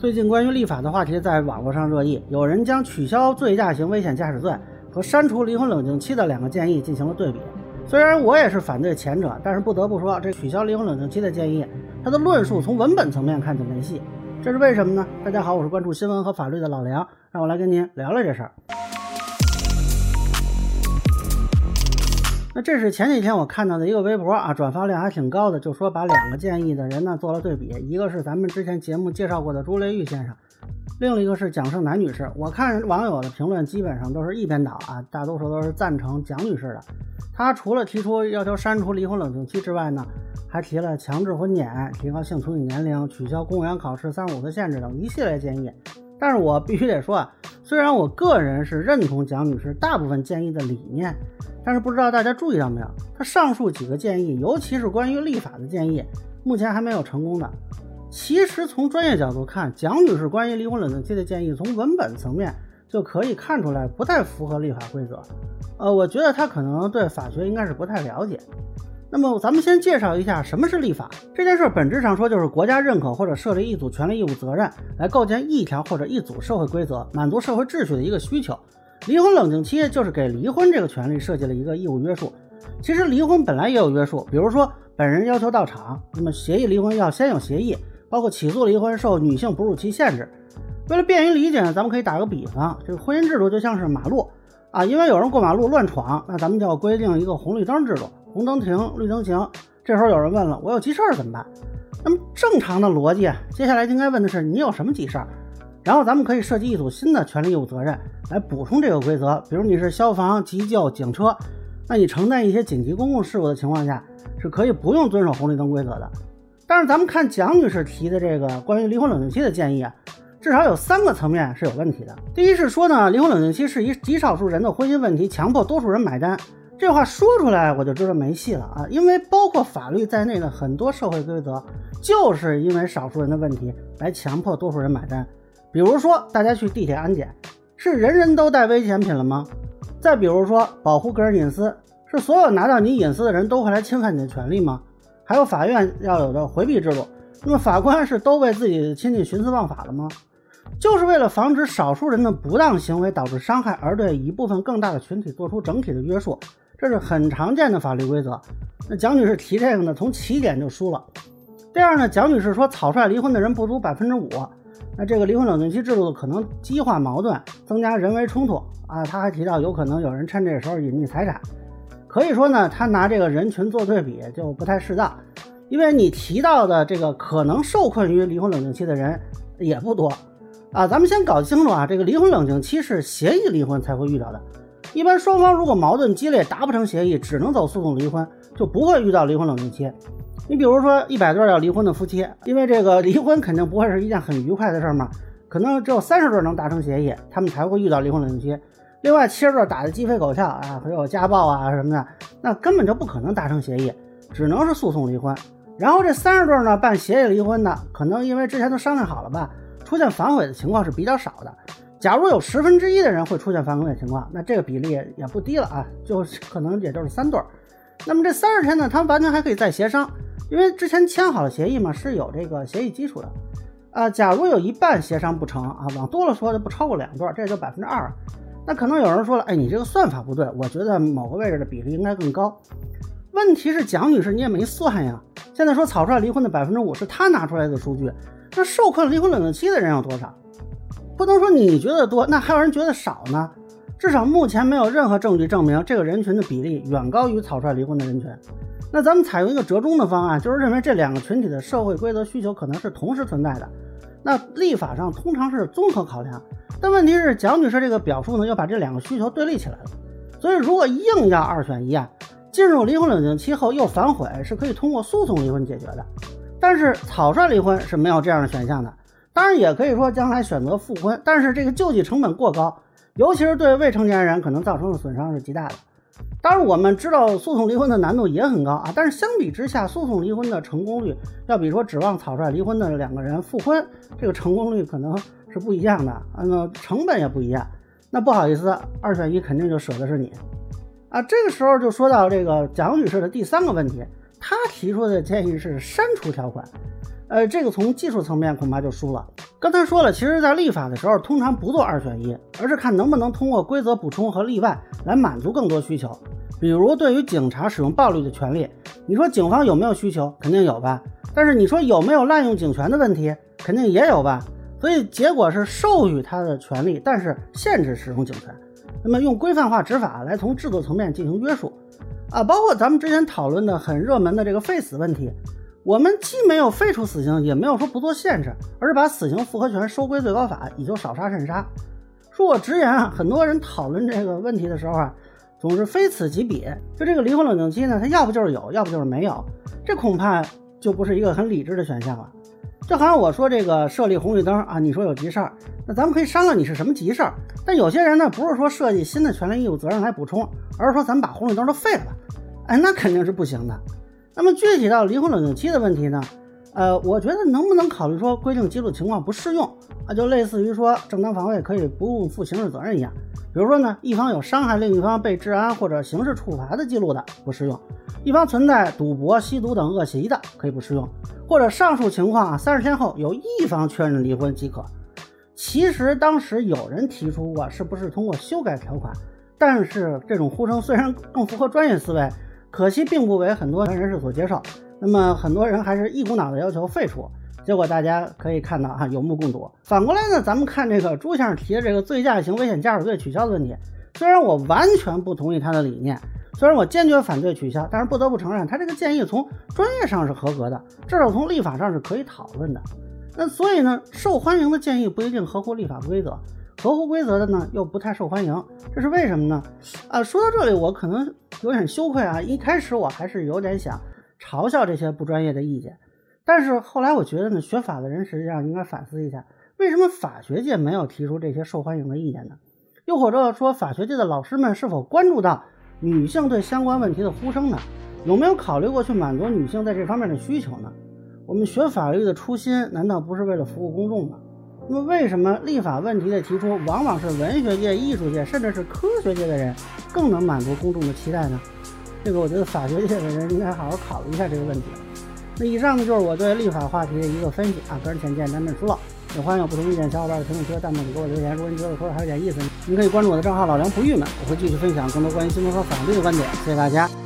最近关于立法的话题在网络上热议，有人将取消醉驾型危险驾驶罪和删除离婚冷静期的两个建议进行了对比。虽然我也是反对前者，但是不得不说，这取消离婚冷静期的建议，它的论述从文本层面看就没戏。这是为什么呢？大家好，我是关注新闻和法律的老梁，让我来跟您聊聊这事儿。这是前几天我看到的一个微博啊，转发量还挺高的，就说把两个建议的人呢做了对比，一个是咱们之前节目介绍过的朱雷玉先生，另一个是蒋胜男女士。我看网友的评论基本上都是一边倒啊，大多数都是赞成蒋女士的。她除了提出要求删除离婚冷静期之外呢，还提了强制婚检、提高性处女年龄、取消公务员考试三五岁限制等一系列建议。但是我必须得说啊，虽然我个人是认同蒋女士大部分建议的理念。但是不知道大家注意到没有，她上述几个建议，尤其是关于立法的建议，目前还没有成功的。其实从专业角度看，蒋女士关于离婚冷静期的建议，从文本层面就可以看出来不太符合立法规则。呃，我觉得她可能对法学应该是不太了解。那么咱们先介绍一下什么是立法这件事，本质上说就是国家认可或者设立一组权利义务责任，来构建一条或者一组社会规则，满足社会秩序的一个需求。离婚冷静期就是给离婚这个权利设计了一个义务约束。其实离婚本来也有约束，比如说本人要求到场，那么协议离婚要先有协议，包括起诉离婚受女性哺乳期限制。为了便于理解呢，咱们可以打个比方，这个婚姻制度就像是马路啊，因为有人过马路乱闯，那咱们就要规定一个红绿灯制度，红灯停，绿灯行。这时候有人问了，我有急事儿怎么办？那么正常的逻辑，接下来应该问的是你有什么急事儿？然后咱们可以设计一组新的权利义务责任来补充这个规则，比如你是消防、急救、警车，那你承担一些紧急公共事故的情况下，是可以不用遵守红绿灯规则的。但是咱们看蒋女士提的这个关于离婚冷静期的建议啊，至少有三个层面是有问题的。第一是说呢，离婚冷静期是一极少数人的婚姻问题，强迫多数人买单。这话说出来我就知道没戏了啊，因为包括法律在内的很多社会规则，就是因为少数人的问题来强迫多数人买单。比如说，大家去地铁安检，是人人都带危险品了吗？再比如说，保护个人隐私，是所有拿到你隐私的人都会来侵犯你的权利吗？还有法院要有的回避制度，那么法官是都为自己的亲戚徇私枉法了吗？就是为了防止少数人的不当行为导致伤害，而对一部分更大的群体做出整体的约束，这是很常见的法律规则。那蒋女士提这个呢，从起点就输了。第二呢，蒋女士说草率离婚的人不足百分之五。那这个离婚冷静期制度可能激化矛盾，增加人为冲突啊！她还提到有可能有人趁这个时候隐匿财产，可以说呢，她拿这个人群做对比就不太适当，因为你提到的这个可能受困于离婚冷静期的人也不多啊。咱们先搞清楚啊，这个离婚冷静期是协议离婚才会遇到的，一般双方如果矛盾激烈达不成协议，只能走诉讼离婚，就不会遇到离婚冷静期。你比如说一百对要离婚的夫妻，因为这个离婚肯定不会是一件很愉快的事儿嘛，可能只有三十对能达成协议，他们才会遇到离婚冷静期。另外七十对打得鸡飞狗跳啊，还有家暴啊什么的，那根本就不可能达成协议，只能是诉讼离婚。然后这三十对呢办协议离婚的，可能因为之前都商量好了吧，出现反悔的情况是比较少的。假如有十分之一的人会出现反悔的情况，那这个比例也不低了啊，就可能也就是三对儿。那么这三十天呢，他们完全还可以再协商。因为之前签好了协议嘛，是有这个协议基础的，啊，假如有一半协商不成啊，往多了说就不超过两对，这就百分之二。那可能有人说了，哎，你这个算法不对，我觉得某个位置的比例应该更高。问题是蒋女士你也没算呀，现在说草率离婚的百分之五是她拿出来的数据，那受困离婚冷静期的人有多少？不能说你觉得多，那还有人觉得少呢。至少目前没有任何证据证明这个人群的比例远高于草率离婚的人群。那咱们采用一个折中的方案，就是认为这两个群体的社会规则需求可能是同时存在的。那立法上通常是综合考量，但问题是蒋女士这个表述呢，又把这两个需求对立起来了。所以如果硬要二选一啊，进入离婚冷静期后又反悔，是可以通过诉讼离婚解决的。但是草率离婚是没有这样的选项的。当然也可以说将来选择复婚，但是这个救济成本过高，尤其是对未成年人可能造成的损伤是极大的。当然，我们知道诉讼离婚的难度也很高啊，但是相比之下，诉讼离婚的成功率要比说指望草率离婚的两个人复婚，这个成功率可能是不一样的，那成本也不一样。那不好意思，二选一肯定就舍的是你啊。这个时候就说到这个蒋女士的第三个问题，他提出的建议是删除条款。呃，这个从技术层面恐怕就输了。刚才说了，其实，在立法的时候，通常不做二选一，而是看能不能通过规则补充和例外来满足更多需求。比如，对于警察使用暴力的权利，你说警方有没有需求？肯定有吧。但是你说有没有滥用警权的问题？肯定也有吧。所以结果是授予他的权利，但是限制使用警权。那么用规范化执法来从制度层面进行约束啊，包括咱们之前讨论的很热门的这个废死问题。我们既没有废除死刑，也没有说不做限制，而是把死刑复核权收归最高法，以求少杀慎杀。恕我直言啊，很多人讨论这个问题的时候啊，总是非此即彼。就这个离婚冷静期呢，它要不就是有，要不就是没有，这恐怕就不是一个很理智的选项了。就好像我说这个设立红绿灯啊，你说有急事儿，那咱们可以商量你是什么急事儿。但有些人呢，不是说设计新的权利义务责任来补充，而是说咱们把红绿灯都废了吧，哎，那肯定是不行的。那么具体到离婚冷静期的问题呢？呃，我觉得能不能考虑说规定基础情况不适用啊？就类似于说正当防卫可以不用负刑事责任一样。比如说呢，一方有伤害另一方被治安或者刑事处罚的记录的不适用；一方存在赌博、吸毒等恶习的可以不适用；或者上述情况啊，三十天后有一方确认离婚即可。其实当时有人提出过，是不是通过修改条款？但是这种呼声虽然更符合专业思维。可惜并不为很多人士所接受，那么很多人还是一股脑的要求废除，结果大家可以看到哈，有目共睹。反过来呢，咱们看这个朱先生提的这个醉驾型危险驾驶罪取消的问题，虽然我完全不同意他的理念，虽然我坚决反对取消，但是不得不承认他这个建议从专业上是合格的，至少从立法上是可以讨论的。那所以呢，受欢迎的建议不一定合乎立法规则。合乎规则的呢，又不太受欢迎，这是为什么呢？啊，说到这里，我可能有点羞愧啊。一开始我还是有点想嘲笑这些不专业的意见，但是后来我觉得呢，学法的人实际上应该反思一下，为什么法学界没有提出这些受欢迎的意见呢？又或者说，法学界的老师们是否关注到女性对相关问题的呼声呢？有没有考虑过去满足女性在这方面的需求呢？我们学法律的初心难道不是为了服务公众吗？那么，为什么立法问题的提出，往往是文学界、艺术界，甚至是科学界的人更能满足公众的期待呢？这个，我觉得法学界的人应该好好考虑一下这个问题。那以上呢，就是我对立法话题的一个分析啊，个人浅见难免疏漏，也欢迎有不同意见小伙伴在评论区和弹幕里给我留言。如果你觉得说的还有点意思，您可以关注我的账号老梁不郁闷，我会继续分享更多关于新闻和法律的观点。谢谢大家。